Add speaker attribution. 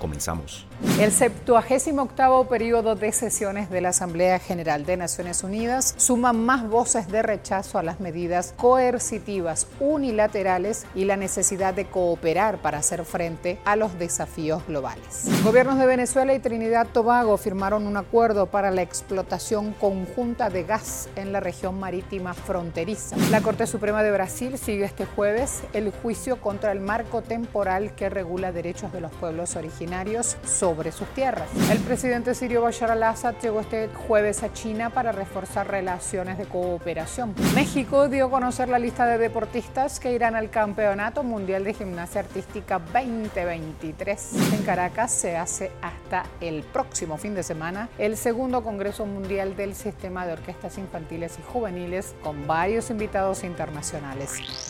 Speaker 1: Comenzamos.
Speaker 2: El 78 periodo de sesiones de la Asamblea General de Naciones Unidas suma más voces de rechazo a las medidas coercitivas unilaterales y la necesidad de cooperar para hacer frente a los desafíos globales. Gobiernos de Venezuela y Trinidad Tobago firmaron un acuerdo para la explotación conjunta de gas en la región marítima fronteriza. La Corte Suprema de Brasil sigue este jueves el juicio contra el marco temporal que regula derechos de los pueblos originarios sobre sus tierras. El presidente sirio Bashar al-Assad llegó este jueves a China para reforzar relaciones de cooperación. México dio a conocer la lista de deportistas que irán al Campeonato Mundial de Gimnasia Artística 2023. En Caracas se hace hasta el próximo fin de semana el segundo Congreso Mundial del Sistema de Orquestas Infantiles y Juveniles con varios invitados internacionales.